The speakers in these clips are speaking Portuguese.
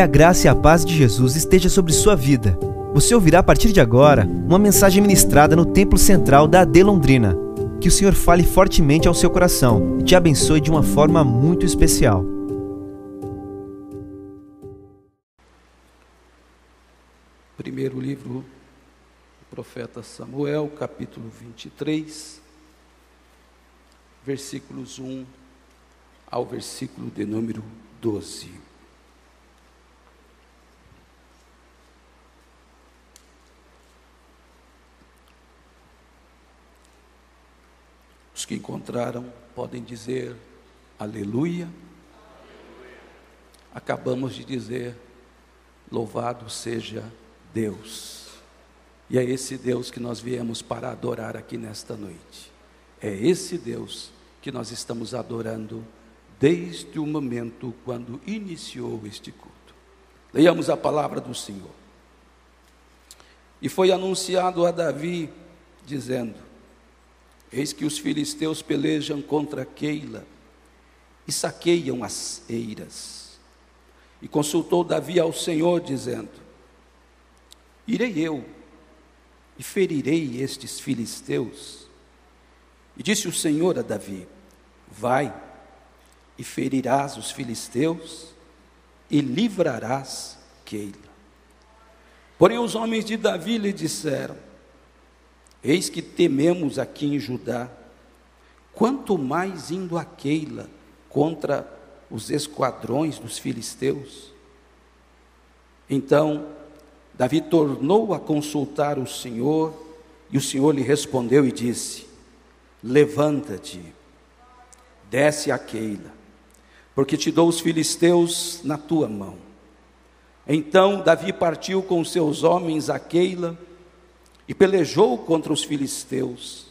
Que a graça e a paz de Jesus esteja sobre sua vida. Você ouvirá a partir de agora uma mensagem ministrada no Templo Central da AD Londrina. Que o Senhor fale fortemente ao seu coração e te abençoe de uma forma muito especial. Primeiro livro do profeta Samuel, capítulo 23, versículos 1 ao versículo de número 12. Os que encontraram podem dizer aleluia. Acabamos de dizer louvado seja Deus. E é esse Deus que nós viemos para adorar aqui nesta noite. É esse Deus que nós estamos adorando desde o momento quando iniciou este culto. Leiamos a palavra do Senhor. E foi anunciado a Davi, dizendo: Eis que os filisteus pelejam contra Keila e saqueiam as eiras. E consultou Davi ao Senhor, dizendo: Irei eu e ferirei estes filisteus. E disse o Senhor a Davi: Vai e ferirás os filisteus e livrarás Keila. Porém, os homens de Davi lhe disseram: Eis que tememos aqui em Judá, quanto mais indo a Keila contra os esquadrões dos filisteus. Então, Davi tornou a consultar o Senhor, e o Senhor lhe respondeu e disse: Levanta-te, desce a Keila, porque te dou os filisteus na tua mão. Então Davi partiu com seus homens a Keila, e pelejou contra os filisteus,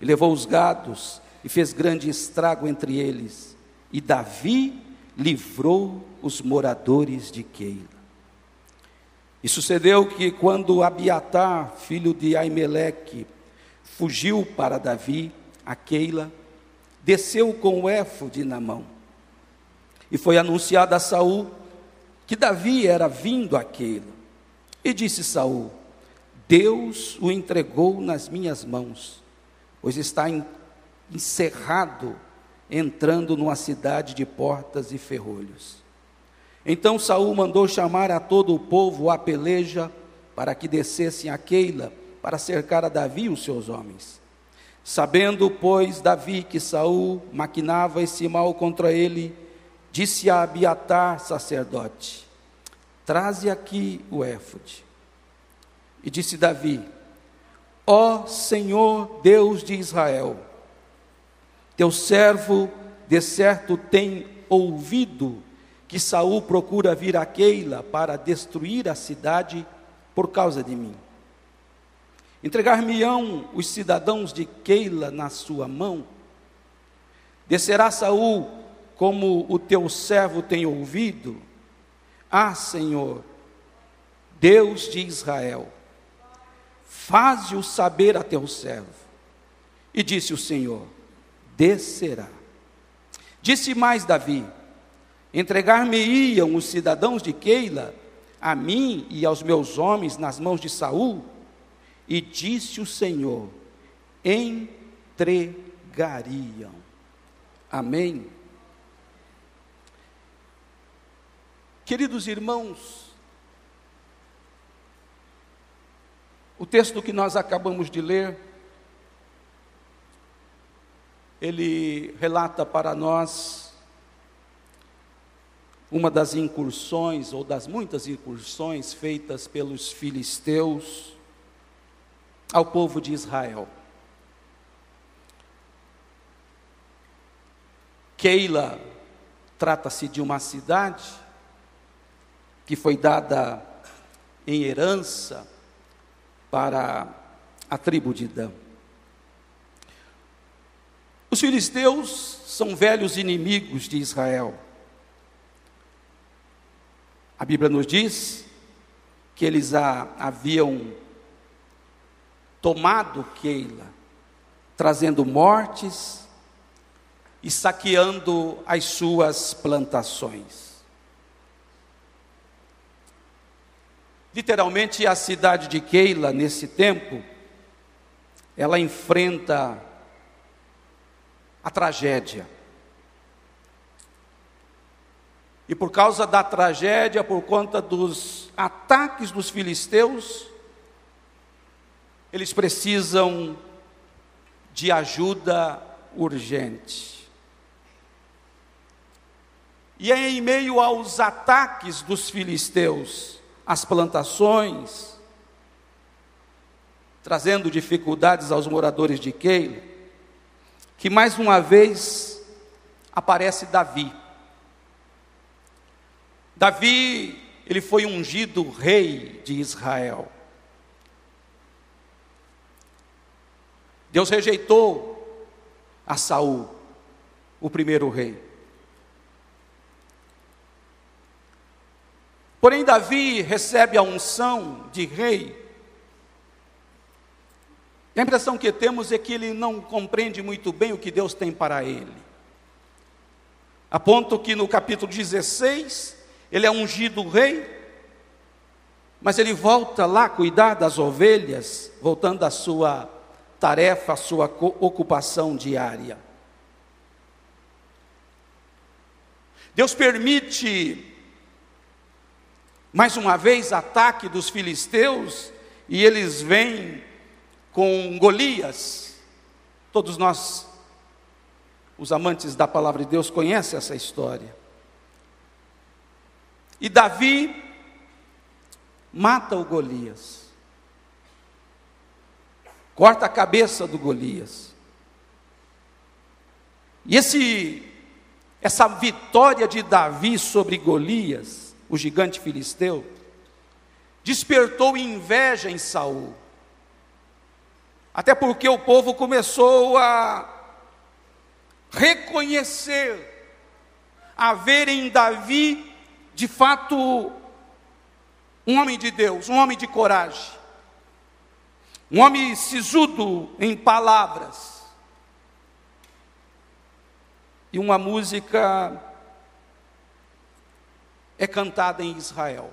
e levou os gados, e fez grande estrago entre eles. E Davi livrou os moradores de Keila. E sucedeu que quando Abiatar, filho de Aimeleque, fugiu para Davi, a Keila, desceu com o éfode na mão. E foi anunciado a Saul que Davi era vindo a Keila. E disse Saul: Deus o entregou nas minhas mãos, pois está encerrado, entrando numa cidade de portas e ferrolhos. Então Saul mandou chamar a todo o povo à peleja, para que descessem a Keila, para cercar a Davi e os seus homens. Sabendo, pois, Davi que Saul maquinava esse mal contra ele, disse a Abiatar, sacerdote: Traze aqui o éfode. E disse Davi: Ó Senhor Deus de Israel, teu servo de certo tem ouvido que Saul procura vir a Keila para destruir a cidade por causa de mim. Entregar-me-ão os cidadãos de Keila na sua mão? Descerá Saul como o teu servo tem ouvido? Ah, Senhor, Deus de Israel, faze-o saber a teu servo. E disse o Senhor: descerá. Disse mais Davi: entregar-me-iam os cidadãos de Keila a mim e aos meus homens nas mãos de Saul? E disse o Senhor: entregariam. Amém. Queridos irmãos, O texto que nós acabamos de ler, ele relata para nós uma das incursões, ou das muitas incursões feitas pelos filisteus ao povo de Israel. Keila trata-se de uma cidade que foi dada em herança para a tribo de Dan. Os filisteus são velhos inimigos de Israel. A Bíblia nos diz que eles a, haviam tomado Keila, trazendo mortes e saqueando as suas plantações. Literalmente, a cidade de Keila, nesse tempo, ela enfrenta a tragédia. E por causa da tragédia, por conta dos ataques dos filisteus, eles precisam de ajuda urgente. E é em meio aos ataques dos filisteus, as plantações, trazendo dificuldades aos moradores de Keila, que mais uma vez aparece Davi. Davi, ele foi ungido rei de Israel. Deus rejeitou a Saul, o primeiro rei. Porém, Davi recebe a unção de rei. a impressão que temos é que ele não compreende muito bem o que Deus tem para ele. A ponto que no capítulo 16, ele é ungido rei, mas ele volta lá cuidar das ovelhas, voltando à sua tarefa, à sua ocupação diária. Deus permite mais uma vez, ataque dos filisteus, e eles vêm com Golias. Todos nós, os amantes da palavra de Deus, conhecem essa história. E Davi mata o Golias, corta a cabeça do Golias. E esse, essa vitória de Davi sobre Golias, o gigante filisteu, despertou inveja em Saul. Até porque o povo começou a reconhecer, a ver em Davi, de fato, um homem de Deus, um homem de coragem, um homem sisudo em palavras, e uma música é cantada em Israel.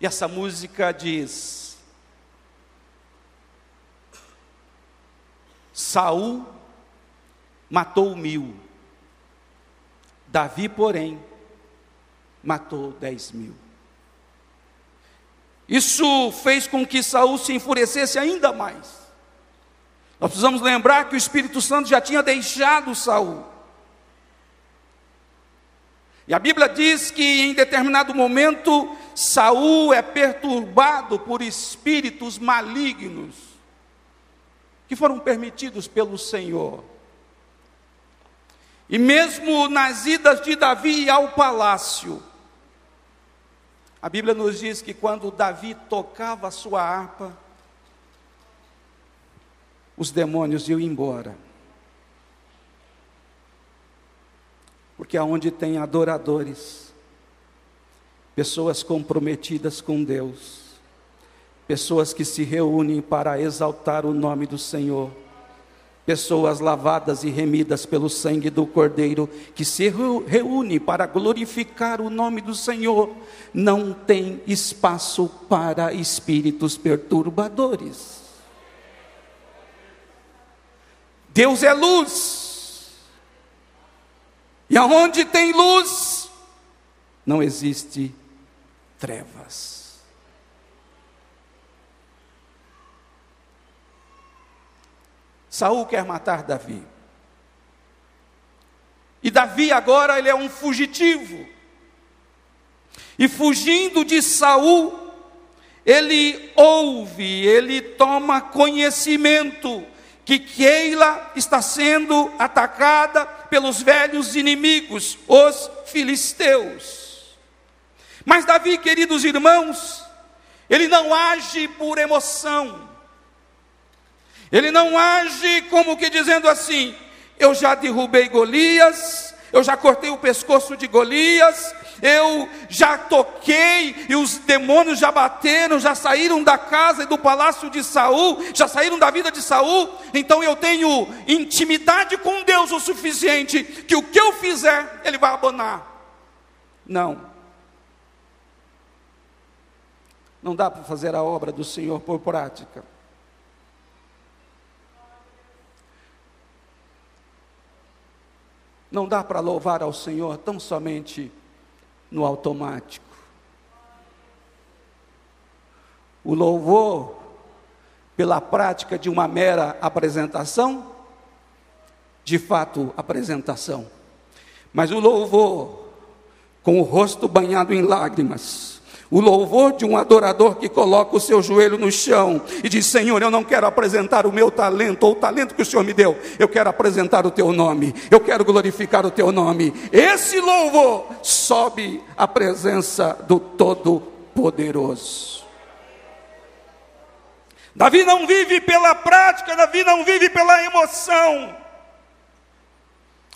E essa música diz: Saul matou mil, Davi, porém, matou dez mil. Isso fez com que Saul se enfurecesse ainda mais. Nós precisamos lembrar que o Espírito Santo já tinha deixado Saul. E a Bíblia diz que em determinado momento Saul é perturbado por espíritos malignos que foram permitidos pelo Senhor. E mesmo nas idas de Davi ao palácio, a Bíblia nos diz que quando Davi tocava a sua harpa, os demônios iam embora. Porque aonde tem adoradores, pessoas comprometidas com Deus, pessoas que se reúnem para exaltar o nome do Senhor, pessoas lavadas e remidas pelo sangue do Cordeiro, que se reúnem para glorificar o nome do Senhor, não tem espaço para espíritos perturbadores. Deus é luz. E aonde tem luz, não existe trevas. Saul quer matar Davi. E Davi agora ele é um fugitivo. E fugindo de Saul, ele ouve, ele toma conhecimento que Keila está sendo atacada pelos velhos inimigos, os filisteus. Mas Davi, queridos irmãos, ele não age por emoção, ele não age como que dizendo assim: eu já derrubei Golias, eu já cortei o pescoço de Golias, eu já toquei e os demônios já bateram, já saíram da casa e do palácio de Saul, já saíram da vida de Saul, então eu tenho intimidade com Deus o suficiente que o que eu fizer, ele vai abonar. Não. Não dá para fazer a obra do Senhor por prática. Não dá para louvar ao Senhor tão somente no automático. O louvor, pela prática de uma mera apresentação, de fato, apresentação. Mas o louvor, com o rosto banhado em lágrimas, o louvor de um adorador que coloca o seu joelho no chão e diz: Senhor, eu não quero apresentar o meu talento ou o talento que o Senhor me deu, eu quero apresentar o teu nome, eu quero glorificar o teu nome. Esse louvor sobe à presença do Todo-Poderoso. Davi não vive pela prática, Davi não vive pela emoção.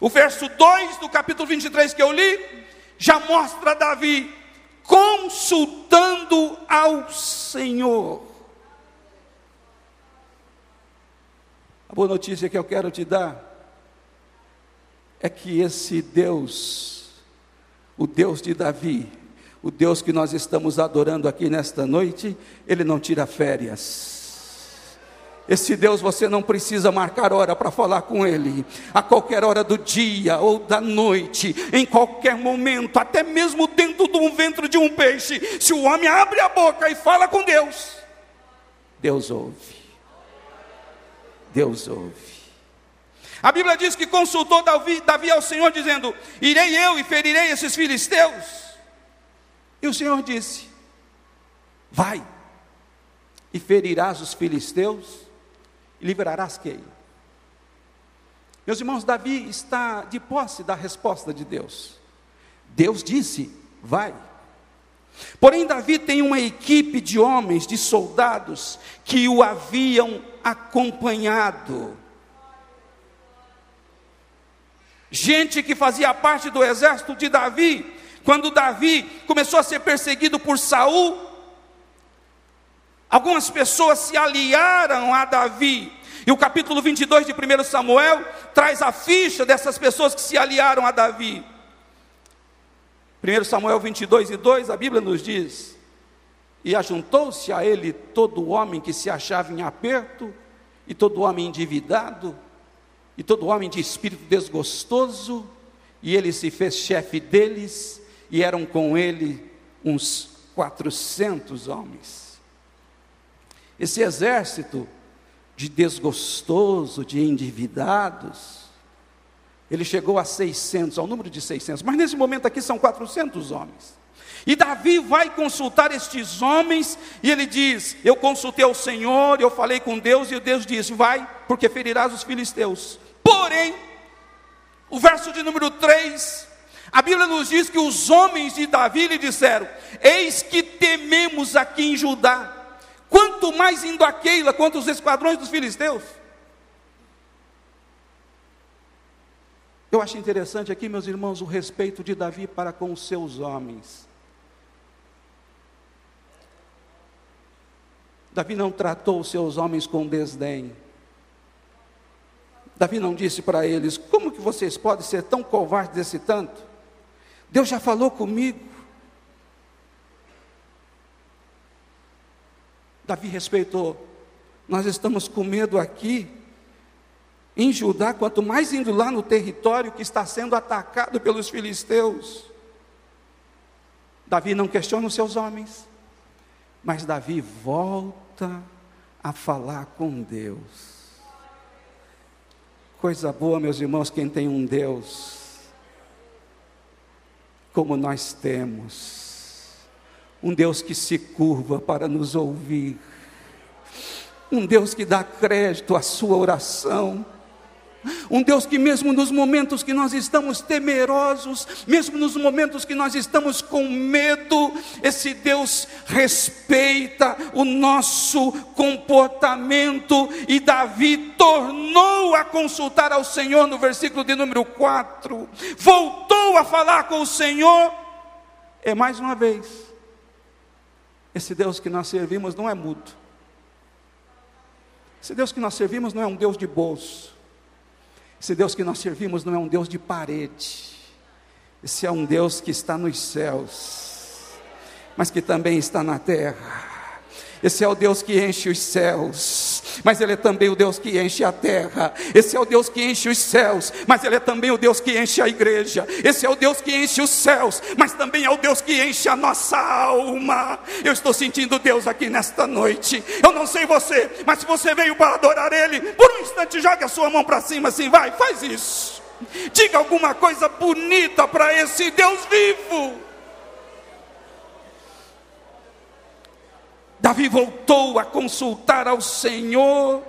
O verso 2 do capítulo 23 que eu li já mostra Davi consultando ao Senhor. A boa notícia que eu quero te dar é que esse Deus, o Deus de Davi, o Deus que nós estamos adorando aqui nesta noite, ele não tira férias. Esse Deus você não precisa marcar hora para falar com Ele, a qualquer hora do dia ou da noite, em qualquer momento, até mesmo dentro de um ventre de um peixe. Se o homem abre a boca e fala com Deus, Deus ouve. Deus ouve. A Bíblia diz que consultou Davi, Davi ao Senhor, dizendo: Irei eu e ferirei esses filisteus. E o Senhor disse: Vai e ferirás os filisteus e livrarás quem? Meus irmãos, Davi está de posse da resposta de Deus. Deus disse: vai. Porém, Davi tem uma equipe de homens, de soldados, que o haviam acompanhado. Gente que fazia parte do exército de Davi, quando Davi começou a ser perseguido por Saul, Algumas pessoas se aliaram a Davi. E o capítulo 22 de 1 Samuel traz a ficha dessas pessoas que se aliaram a Davi. 1 Samuel 22 e 2, a Bíblia nos diz: E ajuntou-se a ele todo homem que se achava em aperto, e todo homem endividado, e todo homem de espírito desgostoso, e ele se fez chefe deles, e eram com ele uns quatrocentos homens. Esse exército de desgostoso, de endividados, ele chegou a 600, ao número de 600, mas nesse momento aqui são 400 homens. E Davi vai consultar estes homens, e ele diz: Eu consultei o Senhor, eu falei com Deus, e Deus disse: Vai, porque ferirás os filisteus. Porém, o verso de número 3, a Bíblia nos diz que os homens de Davi lhe disseram: Eis que tememos aqui em Judá, quanto mais indo a Keila contra os esquadrões dos filisteus. Eu acho interessante aqui, meus irmãos, o respeito de Davi para com os seus homens. Davi não tratou os seus homens com desdém. Davi não disse para eles: Como que vocês podem ser tão covardes desse tanto? Deus já falou comigo. Davi respeitou. Nós estamos com medo aqui, em Judá, quanto mais indo lá no território que está sendo atacado pelos filisteus. Davi não questiona os seus homens, mas Davi volta a falar com Deus. Coisa boa, meus irmãos, quem tem um Deus como nós temos um Deus que se curva para nos ouvir, um Deus que dá crédito à sua oração, um Deus que, mesmo nos momentos que nós estamos temerosos, mesmo nos momentos que nós estamos com medo, esse Deus respeita o nosso comportamento. E Davi tornou a consultar ao Senhor no versículo de número 4, voltou a falar com o Senhor, é mais uma vez, esse Deus que nós servimos não é mudo. Esse Deus que nós servimos não é um Deus de bolso. Esse Deus que nós servimos não é um Deus de parede. Esse é um Deus que está nos céus, mas que também está na terra. Esse é o Deus que enche os céus, mas Ele é também o Deus que enche a terra. Esse é o Deus que enche os céus, mas Ele é também o Deus que enche a igreja. Esse é o Deus que enche os céus, mas também é o Deus que enche a nossa alma. Eu estou sentindo Deus aqui nesta noite. Eu não sei você, mas se você veio para adorar Ele, por um instante jogue a sua mão para cima assim, vai, faz isso. Diga alguma coisa bonita para esse Deus vivo. Davi voltou a consultar ao Senhor.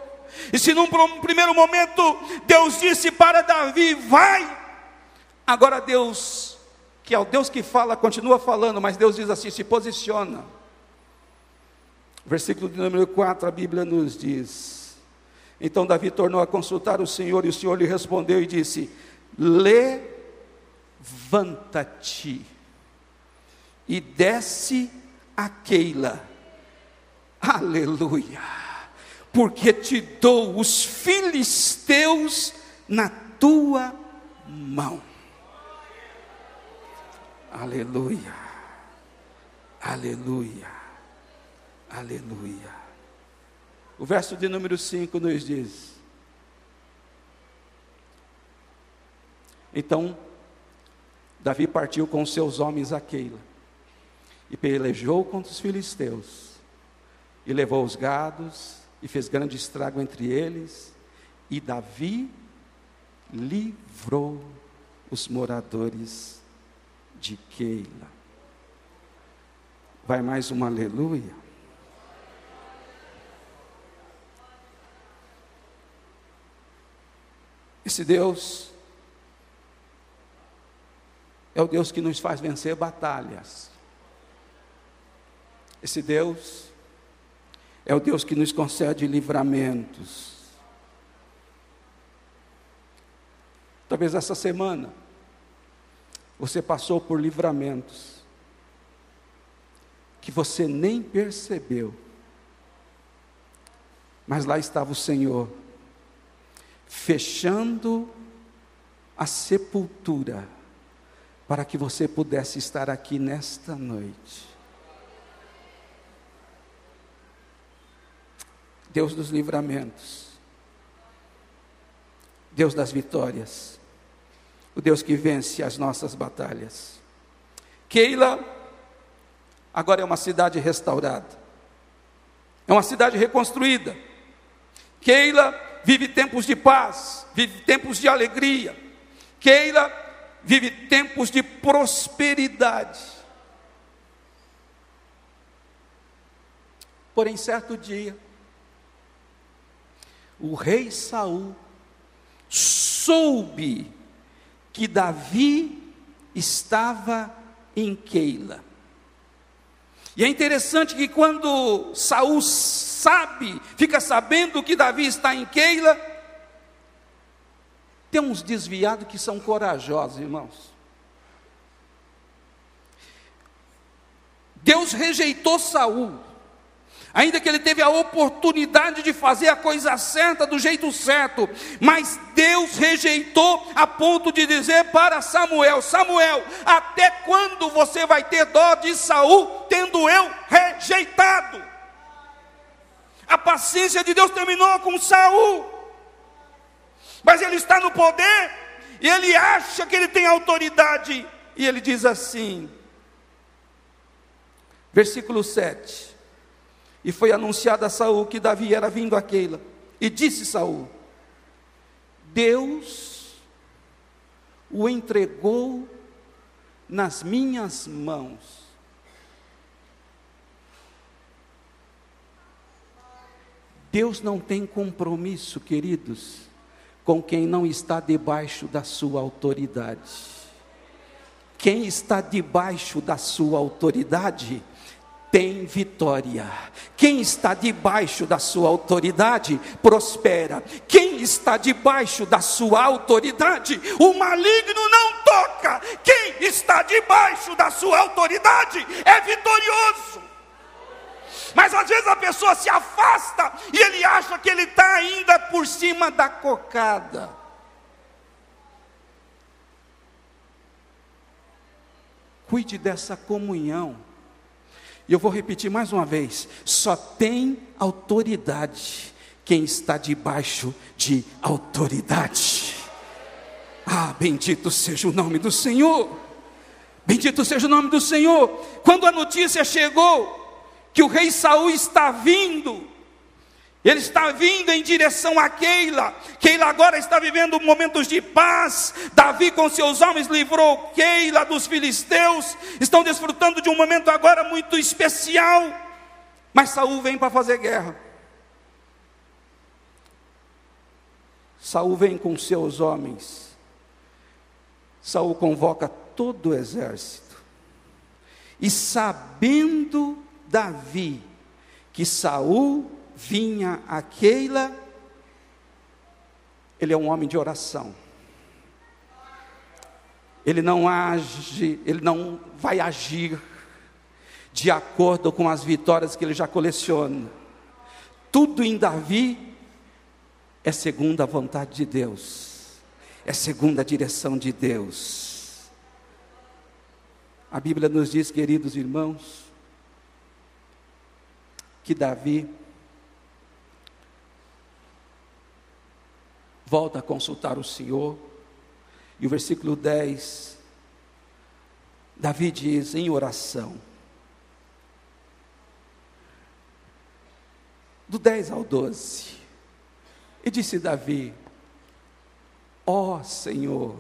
E se num primeiro momento Deus disse para Davi: Vai. Agora Deus, que é o Deus que fala, continua falando, mas Deus diz assim: Se posiciona. Versículo de número 4, a Bíblia nos diz: Então Davi tornou a consultar o Senhor, e o Senhor lhe respondeu e disse: Levanta-te e desce a Keila. Aleluia! Porque te dou os filisteus na tua mão. Aleluia! Aleluia! Aleluia! O verso de número 5 nos diz: Então, Davi partiu com seus homens a Keila e pelejou contra os filisteus e levou os gados e fez grande estrago entre eles e Davi livrou os moradores de Keila. Vai mais uma aleluia. Esse Deus é o Deus que nos faz vencer batalhas. Esse Deus é o Deus que nos concede livramentos. Talvez essa semana você passou por livramentos que você nem percebeu. Mas lá estava o Senhor, fechando a sepultura para que você pudesse estar aqui nesta noite. Deus dos livramentos, Deus das vitórias, o Deus que vence as nossas batalhas. Keila agora é uma cidade restaurada, é uma cidade reconstruída. Keila vive tempos de paz, vive tempos de alegria. Keila vive tempos de prosperidade. Porém, certo dia, o rei Saul soube que Davi estava em Keila. E é interessante que quando Saul sabe, fica sabendo que Davi está em Keila, tem uns desviados que são corajosos, irmãos. Deus rejeitou Saul, ainda que ele teve a oportunidade de fazer a coisa certa do jeito certo, mas Deus rejeitou a ponto de dizer para Samuel: Samuel, até quando você vai ter dó de Saul, tendo eu rejeitado? A paciência de Deus terminou com Saul mas ele está no poder e ele acha que ele tem autoridade. E ele diz assim, versículo 7: E foi anunciado a Saul que Davi era vindo a Keila, e disse Saul: Deus o entregou nas minhas mãos. Deus não tem compromisso, queridos, com quem não está debaixo da sua autoridade. Quem está debaixo da sua autoridade tem vitória. Quem está debaixo da sua autoridade prospera. Quem está debaixo da sua autoridade, o maligno não toca. Quem está debaixo da sua autoridade é vitorioso. Mas às vezes a pessoa se afasta e ele acha que ele está ainda por cima da cocada. Cuide dessa comunhão. E eu vou repetir mais uma vez: só tem autoridade quem está debaixo de autoridade. Ah, bendito seja o nome do Senhor. Bendito seja o nome do Senhor. Quando a notícia chegou que o rei Saul está vindo, ele está vindo em direção a Keila. Keila agora está vivendo momentos de paz. Davi, com seus homens, livrou Keila dos filisteus. Estão desfrutando de um momento agora muito especial. Mas Saul vem para fazer guerra. Saul vem com seus homens. Saul convoca todo o exército. E sabendo Davi que Saul vinha a Keila, ele é um homem de oração. Ele não age, ele não vai agir de acordo com as vitórias que ele já coleciona. Tudo em Davi é segundo a vontade de Deus, é segundo a direção de Deus. A Bíblia nos diz, queridos irmãos, que Davi volta a consultar o Senhor. E o versículo 10, Davi diz em oração, do 10 ao 12, e disse Davi: Ó oh, Senhor,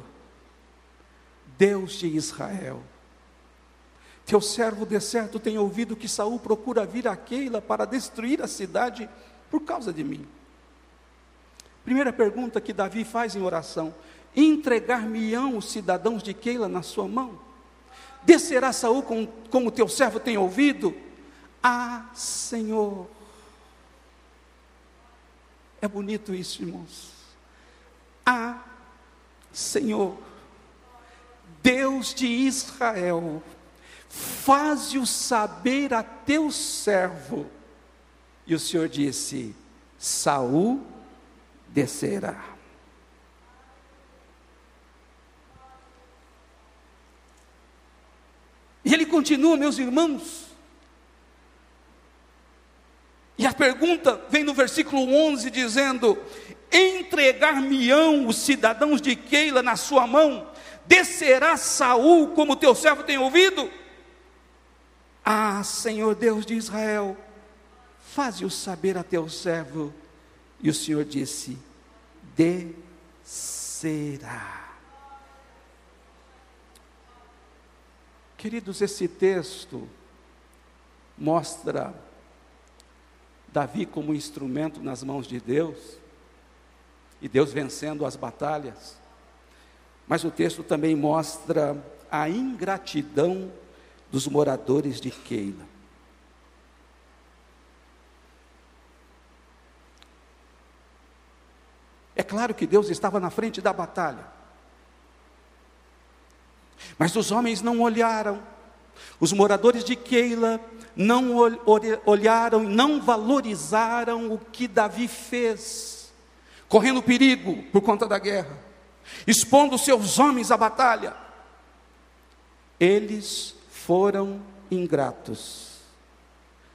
Deus de Israel, teu servo de certo tem ouvido que Saul procura vir a Keila para destruir a cidade por causa de mim. Primeira pergunta que Davi faz em oração: entregar-me-ão os cidadãos de Keila na sua mão? Descerá Saul como, como teu servo tem ouvido? Ah, Senhor. É bonito isso, irmãos. Ah, Senhor, Deus de Israel, faze-o saber a teu servo. E o Senhor disse: Saul descerá. E ele continua, meus irmãos. E a pergunta vem no versículo 11 dizendo: Entregar-me-ão os cidadãos de Keila na sua mão, descerá Saul como teu servo tem ouvido? Ah, Senhor Deus de Israel, faze-o saber a teu servo e o Senhor disse: descerá. Queridos, esse texto mostra Davi como instrumento nas mãos de Deus, e Deus vencendo as batalhas, mas o texto também mostra a ingratidão dos moradores de Keila. É claro que Deus estava na frente da batalha. Mas os homens não olharam, os moradores de Keila não olharam, não valorizaram o que Davi fez, correndo perigo por conta da guerra, expondo seus homens à batalha. Eles foram ingratos.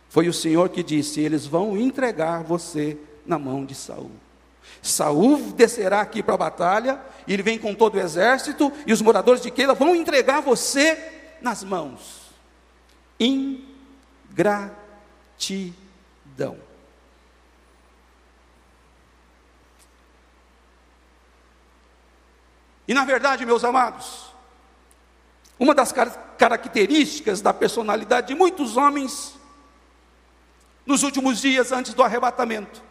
Foi o Senhor que disse: Eles vão entregar você na mão de Saul. Saul descerá aqui para a batalha, e ele vem com todo o exército, e os moradores de Keila vão entregar você nas mãos. Ingratidão. E na verdade, meus amados, uma das características da personalidade de muitos homens nos últimos dias antes do arrebatamento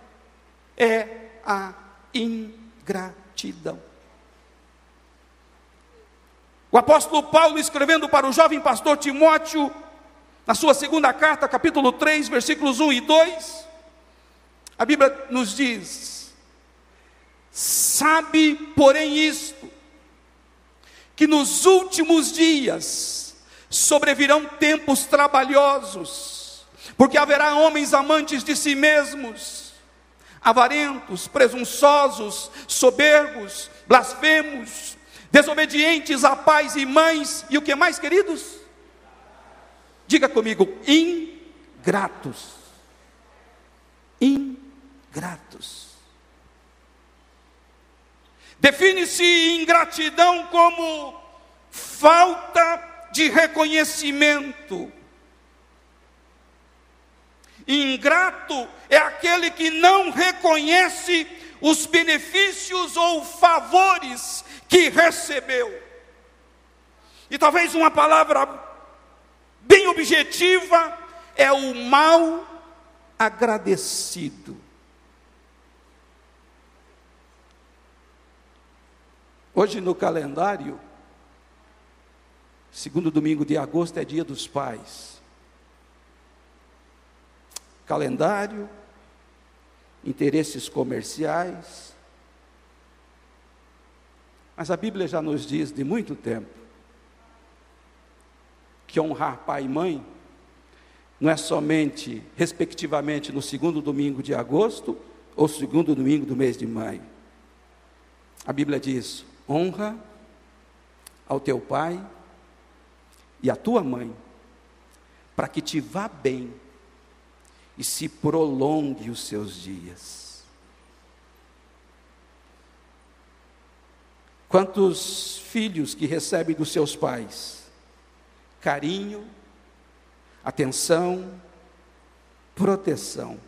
é a ingratidão. O apóstolo Paulo, escrevendo para o jovem pastor Timóteo, na sua segunda carta, capítulo 3, versículos 1 e 2, a Bíblia nos diz: Sabe, porém, isto, que nos últimos dias sobrevirão tempos trabalhosos, porque haverá homens amantes de si mesmos, avarentos, presunçosos, soberbos, blasfemos, desobedientes a pais e mães, e o que mais, queridos? Diga comigo, ingratos. Ingratos. Define-se ingratidão como falta de reconhecimento. Ingrato é aquele que não reconhece os benefícios ou favores que recebeu. E talvez uma palavra bem objetiva é o mal agradecido. Hoje no calendário, segundo domingo de agosto é dia dos pais. Calendário, interesses comerciais. Mas a Bíblia já nos diz de muito tempo que honrar pai e mãe não é somente, respectivamente, no segundo domingo de agosto ou segundo domingo do mês de maio. A Bíblia diz: honra ao teu pai e à tua mãe, para que te vá bem e se prolongue os seus dias. Quantos filhos que recebem dos seus pais carinho, atenção, proteção.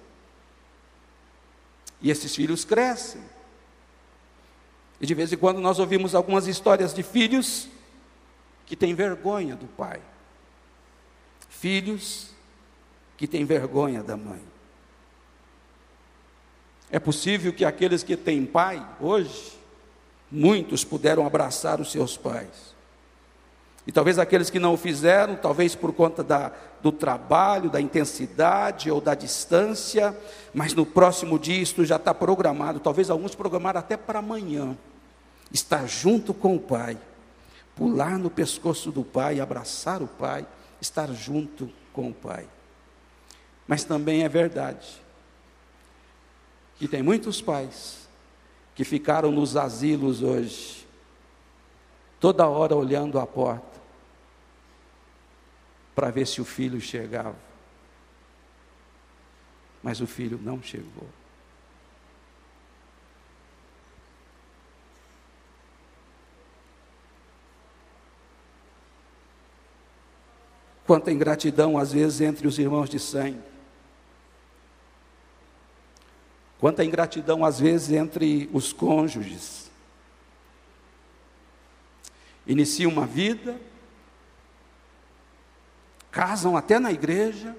E esses filhos crescem. E de vez em quando nós ouvimos algumas histórias de filhos que têm vergonha do pai. Filhos que têm vergonha da mãe. É possível que aqueles que têm pai hoje, muitos puderam abraçar os seus pais. E talvez aqueles que não o fizeram, talvez por conta da, do trabalho, da intensidade ou da distância, mas no próximo dia isto já está programado, talvez alguns programaram até para amanhã. Estar junto com o Pai, pular no pescoço do Pai, abraçar o Pai, estar junto com o Pai. Mas também é verdade que tem muitos pais que ficaram nos asilos hoje, toda hora olhando a porta, para ver se o filho chegava. Mas o filho não chegou. Quanta ingratidão, às vezes, entre os irmãos de sangue. Quanta ingratidão, às vezes, entre os cônjuges. Iniciam uma vida, casam até na igreja,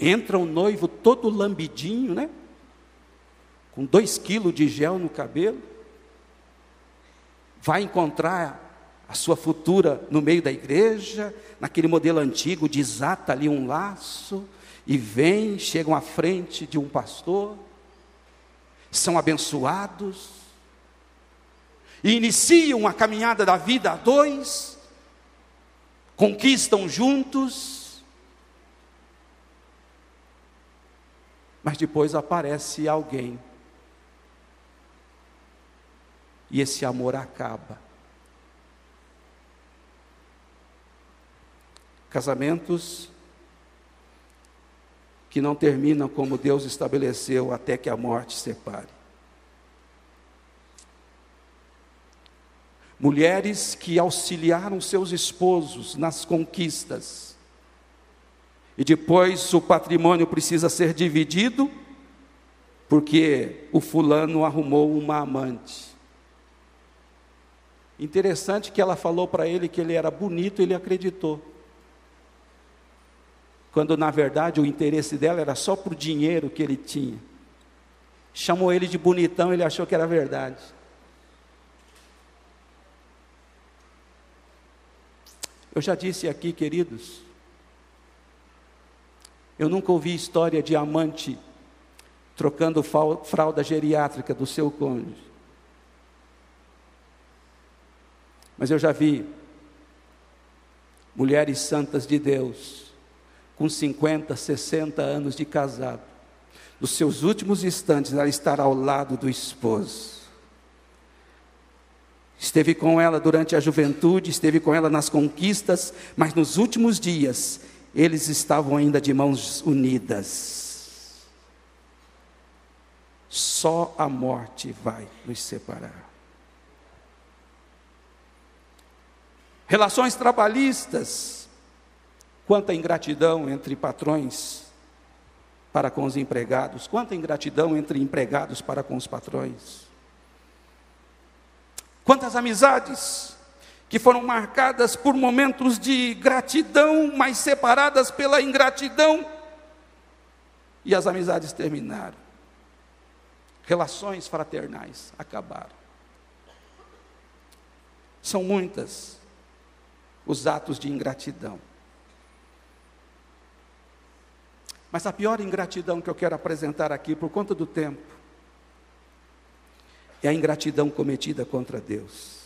entra o noivo todo lambidinho, né? Com dois quilos de gel no cabelo, vai encontrar a sua futura no meio da igreja, naquele modelo antigo, desata ali um laço, e vêm, chegam à frente de um pastor, são abençoados, e iniciam a caminhada da vida a dois, conquistam juntos, mas depois aparece alguém, e esse amor acaba. Casamentos que não terminam como Deus estabeleceu até que a morte separe. Mulheres que auxiliaram seus esposos nas conquistas, e depois o patrimônio precisa ser dividido, porque o fulano arrumou uma amante. Interessante que ela falou para ele que ele era bonito, ele acreditou quando na verdade o interesse dela era só o dinheiro que ele tinha. Chamou ele de bonitão, ele achou que era verdade. Eu já disse aqui, queridos, eu nunca ouvi história de amante trocando fralda geriátrica do seu cônjuge. Mas eu já vi mulheres santas de Deus com 50, 60 anos de casado, nos seus últimos instantes, ela estar ao lado do esposo, esteve com ela durante a juventude, esteve com ela nas conquistas, mas nos últimos dias eles estavam ainda de mãos unidas. Só a morte vai nos separar. Relações trabalhistas, quanta ingratidão entre patrões para com os empregados, quanta ingratidão entre empregados para com os patrões. Quantas amizades que foram marcadas por momentos de gratidão, mas separadas pela ingratidão, e as amizades terminaram. Relações fraternais acabaram. São muitas os atos de ingratidão. Mas a pior ingratidão que eu quero apresentar aqui, por conta do tempo, é a ingratidão cometida contra Deus.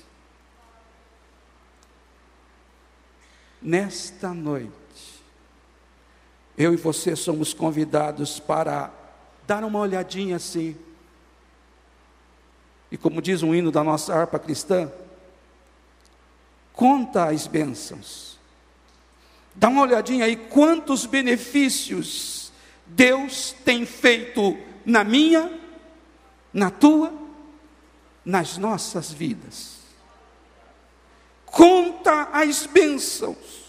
Nesta noite, eu e você somos convidados para dar uma olhadinha assim. E como diz um hino da nossa harpa cristã, conta as bênçãos. Dá uma olhadinha aí quantos benefícios Deus tem feito na minha, na tua, nas nossas vidas conta as bênçãos.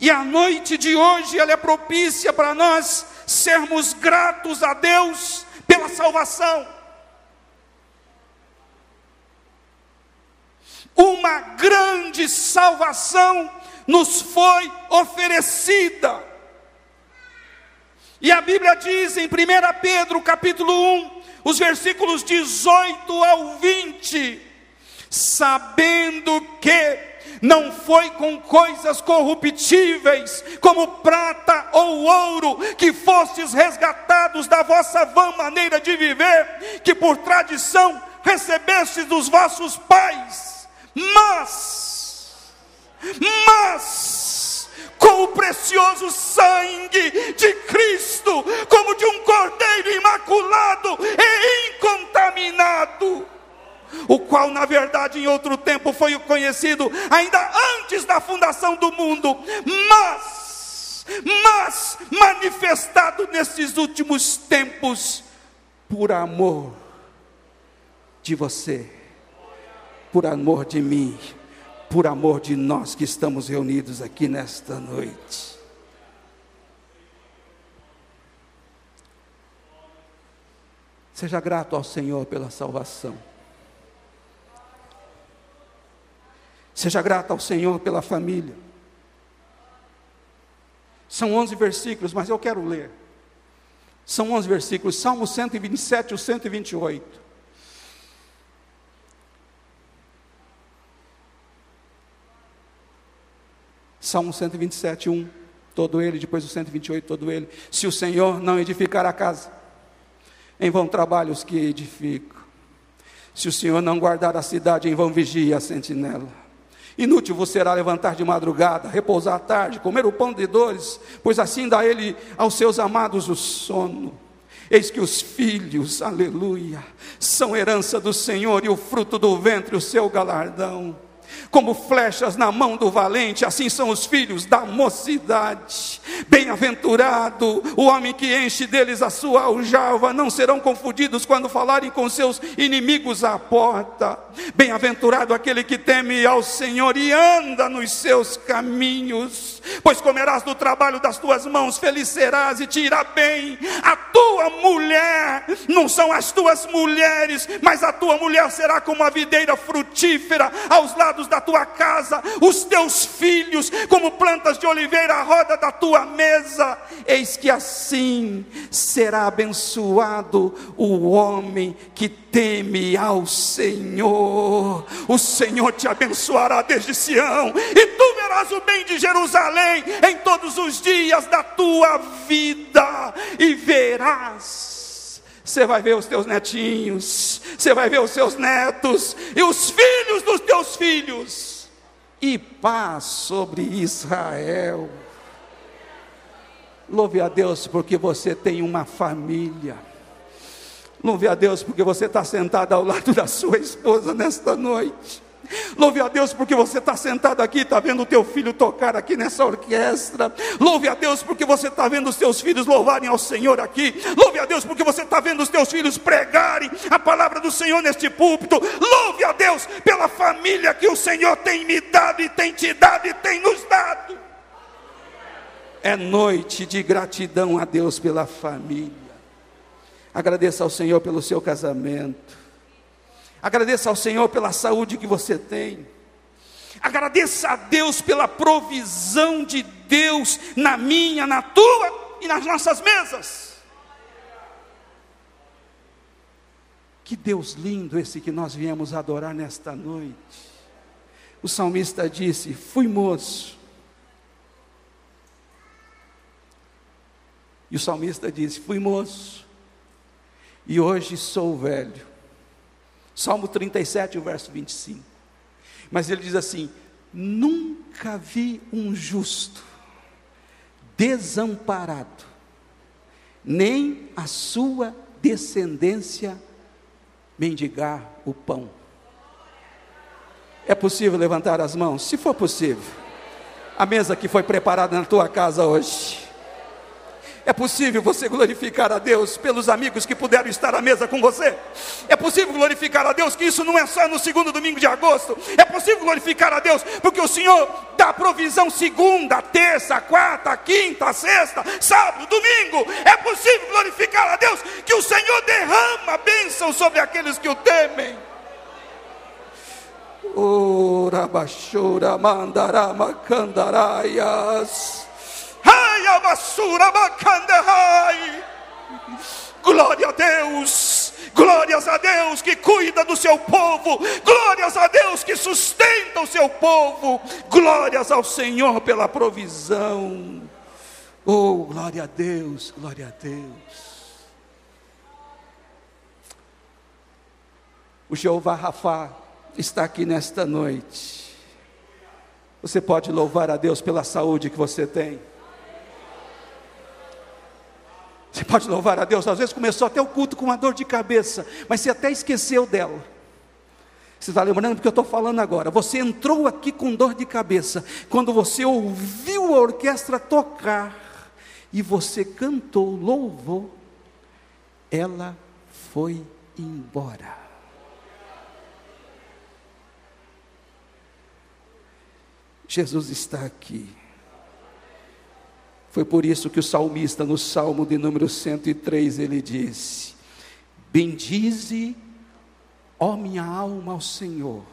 E a noite de hoje ela é propícia para nós sermos gratos a Deus pela salvação. Uma grande salvação nos foi oferecida. E a Bíblia diz em 1 Pedro capítulo 1, os versículos 18 ao 20, sabendo que não foi com coisas corruptíveis, como prata ou ouro, que fostes resgatados da vossa vã maneira de viver, que por tradição recebestes dos vossos pais, mas, mas, com o precioso sangue de Cristo, como de um cordeiro imaculado e incontaminado o qual, na verdade, em outro tempo foi conhecido ainda antes da fundação do mundo, mas, mas manifestado nesses últimos tempos por amor de você, por amor de mim, por amor de nós que estamos reunidos aqui nesta noite. Seja grato ao Senhor pela salvação. Seja grata ao Senhor pela família. São 11 versículos, mas eu quero ler. São 11 versículos, Salmo 127 e 128. Salmo 127, 1, todo ele, depois o 128, todo ele. Se o Senhor não edificar a casa, em vão trabalham os que edificam. Se o Senhor não guardar a cidade, em vão vigia a sentinela. Inútil você será levantar de madrugada, repousar à tarde, comer o pão de dores, pois assim dá ele aos seus amados o sono. Eis que os filhos, aleluia, são herança do Senhor e o fruto do ventre, o seu galardão. Como flechas na mão do valente, assim são os filhos da mocidade. Bem-aventurado o homem que enche deles a sua aljava, não serão confundidos quando falarem com seus inimigos à porta. Bem-aventurado aquele que teme ao Senhor e anda nos seus caminhos, pois comerás do trabalho das tuas mãos, feliz serás e te irá bem. A tua mulher não são as tuas mulheres, mas a tua mulher será como a videira frutífera aos lados da tua casa, os teus filhos como plantas de oliveira à roda da tua mesa. Eis que assim será abençoado o homem que teme ao Senhor. O Senhor te abençoará desde Sião, e tu verás o bem de Jerusalém em todos os dias da tua vida, e verás você vai ver os teus netinhos, você vai ver os seus netos e os filhos dos teus filhos, e paz sobre Israel. Louve a Deus porque você tem uma família. Louve a Deus porque você está sentado ao lado da sua esposa nesta noite. Louve a Deus porque você está sentado aqui, está vendo o teu filho tocar aqui nessa orquestra. Louve a Deus porque você está vendo os teus filhos louvarem ao Senhor aqui. Louve a Deus porque você está vendo os teus filhos pregarem a palavra do Senhor neste púlpito. Louve a Deus pela família que o Senhor tem me dado e tem te dado e tem nos dado. É noite de gratidão a Deus pela família. Agradeça ao Senhor pelo seu casamento. Agradeça ao Senhor pela saúde que você tem. Agradeça a Deus pela provisão de Deus na minha, na tua e nas nossas mesas. Que Deus lindo esse que nós viemos adorar nesta noite. O salmista disse: Fui moço. E o salmista disse: Fui moço, e hoje sou velho. Salmo 37, o verso 25. Mas ele diz assim: Nunca vi um justo desamparado, nem a sua descendência mendigar o pão. É possível levantar as mãos? Se for possível. A mesa que foi preparada na tua casa hoje é possível você glorificar a Deus pelos amigos que puderam estar à mesa com você. É possível glorificar a Deus que isso não é só no segundo domingo de agosto. É possível glorificar a Deus porque o Senhor dá provisão segunda, terça, quarta, quinta, sexta, sábado, domingo. É possível glorificar a Deus que o Senhor derrama bênção sobre aqueles que o temem. Ora, bachura, mandará, macandaraias. Glória a Deus, glórias a Deus que cuida do seu povo, glórias a Deus que sustenta o seu povo, glórias ao Senhor pela provisão. Oh, glória a Deus, glória a Deus. O Jeová Rafa está aqui nesta noite. Você pode louvar a Deus pela saúde que você tem. Você pode louvar a Deus, às vezes começou até o culto com uma dor de cabeça, mas você até esqueceu dela. Você está lembrando porque eu estou falando agora. Você entrou aqui com dor de cabeça, quando você ouviu a orquestra tocar e você cantou, louvou, ela foi embora. Jesus está aqui. Foi por isso que o salmista, no Salmo de número 103, ele disse: Bendize, ó minha alma, ao Senhor,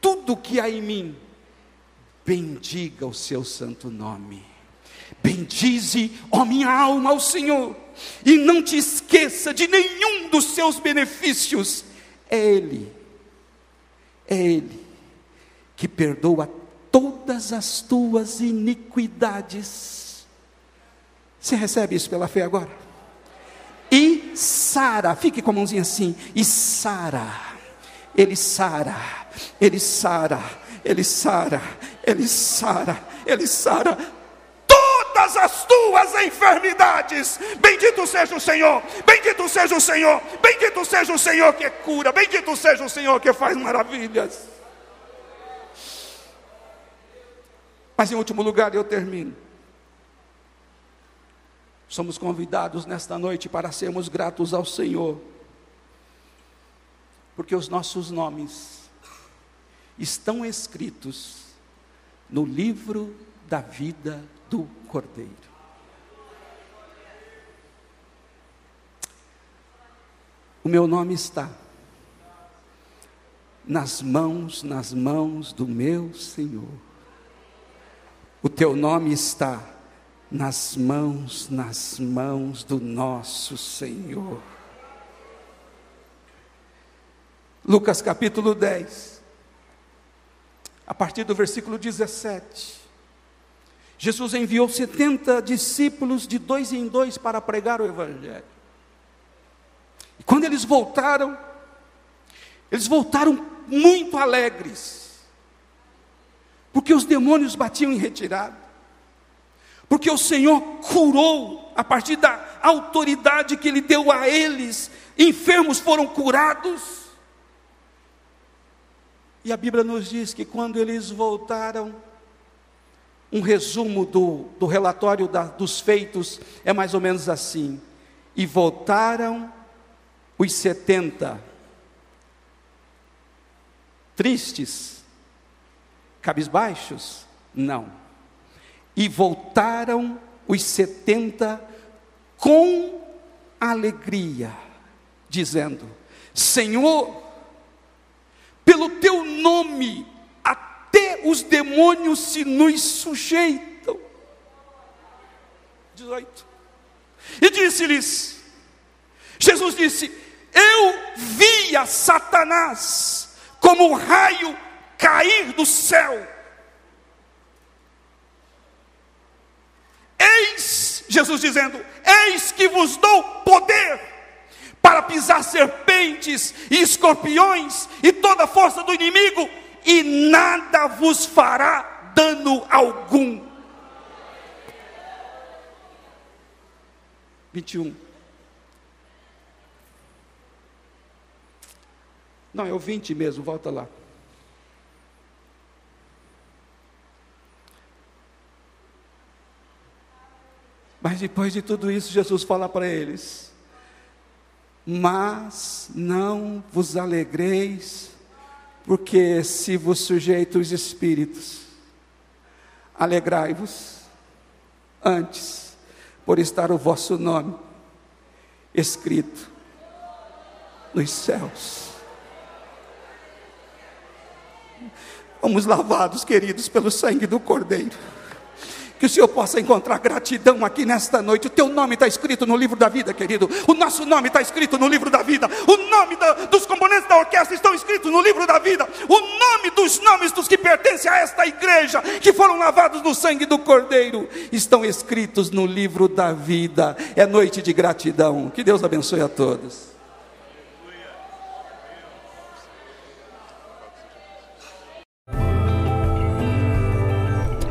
tudo que há em mim, bendiga o seu santo nome. Bendize, ó minha alma, ao Senhor, e não te esqueça de nenhum dos seus benefícios. É Ele, é Ele que perdoa todas as tuas iniquidades. Você recebe isso pela fé agora? E Sara, fique com a mãozinha assim, e Sara, ele Sara, ele Sara, ele Sara, ele Sara, ele Sara, todas as tuas enfermidades. Bendito seja o Senhor, bendito seja o Senhor, bendito seja o Senhor que cura, bendito seja o Senhor que faz maravilhas. Mas em último lugar, eu termino. Somos convidados nesta noite para sermos gratos ao Senhor, porque os nossos nomes estão escritos no livro da vida do Cordeiro. O meu nome está nas mãos, nas mãos do meu Senhor. O teu nome está nas mãos, nas mãos do nosso Senhor. Lucas capítulo 10, a partir do versículo 17. Jesus enviou 70 discípulos de dois em dois para pregar o Evangelho. E quando eles voltaram, eles voltaram muito alegres porque os demônios batiam em retirada, porque o Senhor curou a partir da autoridade que ele deu a eles, enfermos foram curados. E a Bíblia nos diz que quando eles voltaram, um resumo do, do relatório da, dos feitos é mais ou menos assim: e voltaram os setenta, tristes, cabisbaixos? Não. E voltaram os setenta com alegria, dizendo: Senhor, pelo teu nome, até os demônios se nos sujeitam. 18. E disse-lhes: Jesus disse: Eu via Satanás como um raio cair do céu. Eis, Jesus dizendo: Eis que vos dou poder para pisar serpentes e escorpiões e toda a força do inimigo, e nada vos fará dano algum. 21. Não, é o 20 mesmo, volta lá. Mas depois de tudo isso, Jesus fala para eles: Mas não vos alegreis, porque se vos sujeito os espíritos, alegrai-vos antes, por estar o vosso nome escrito nos céus. Fomos lavados, queridos, pelo sangue do Cordeiro. Que o Senhor possa encontrar gratidão aqui nesta noite. O teu nome está escrito no livro da vida, querido. O nosso nome está escrito no livro da vida. O nome da, dos componentes da orquestra estão escritos no livro da vida. O nome dos nomes dos que pertencem a esta igreja, que foram lavados no sangue do Cordeiro, estão escritos no livro da vida. É noite de gratidão. Que Deus abençoe a todos.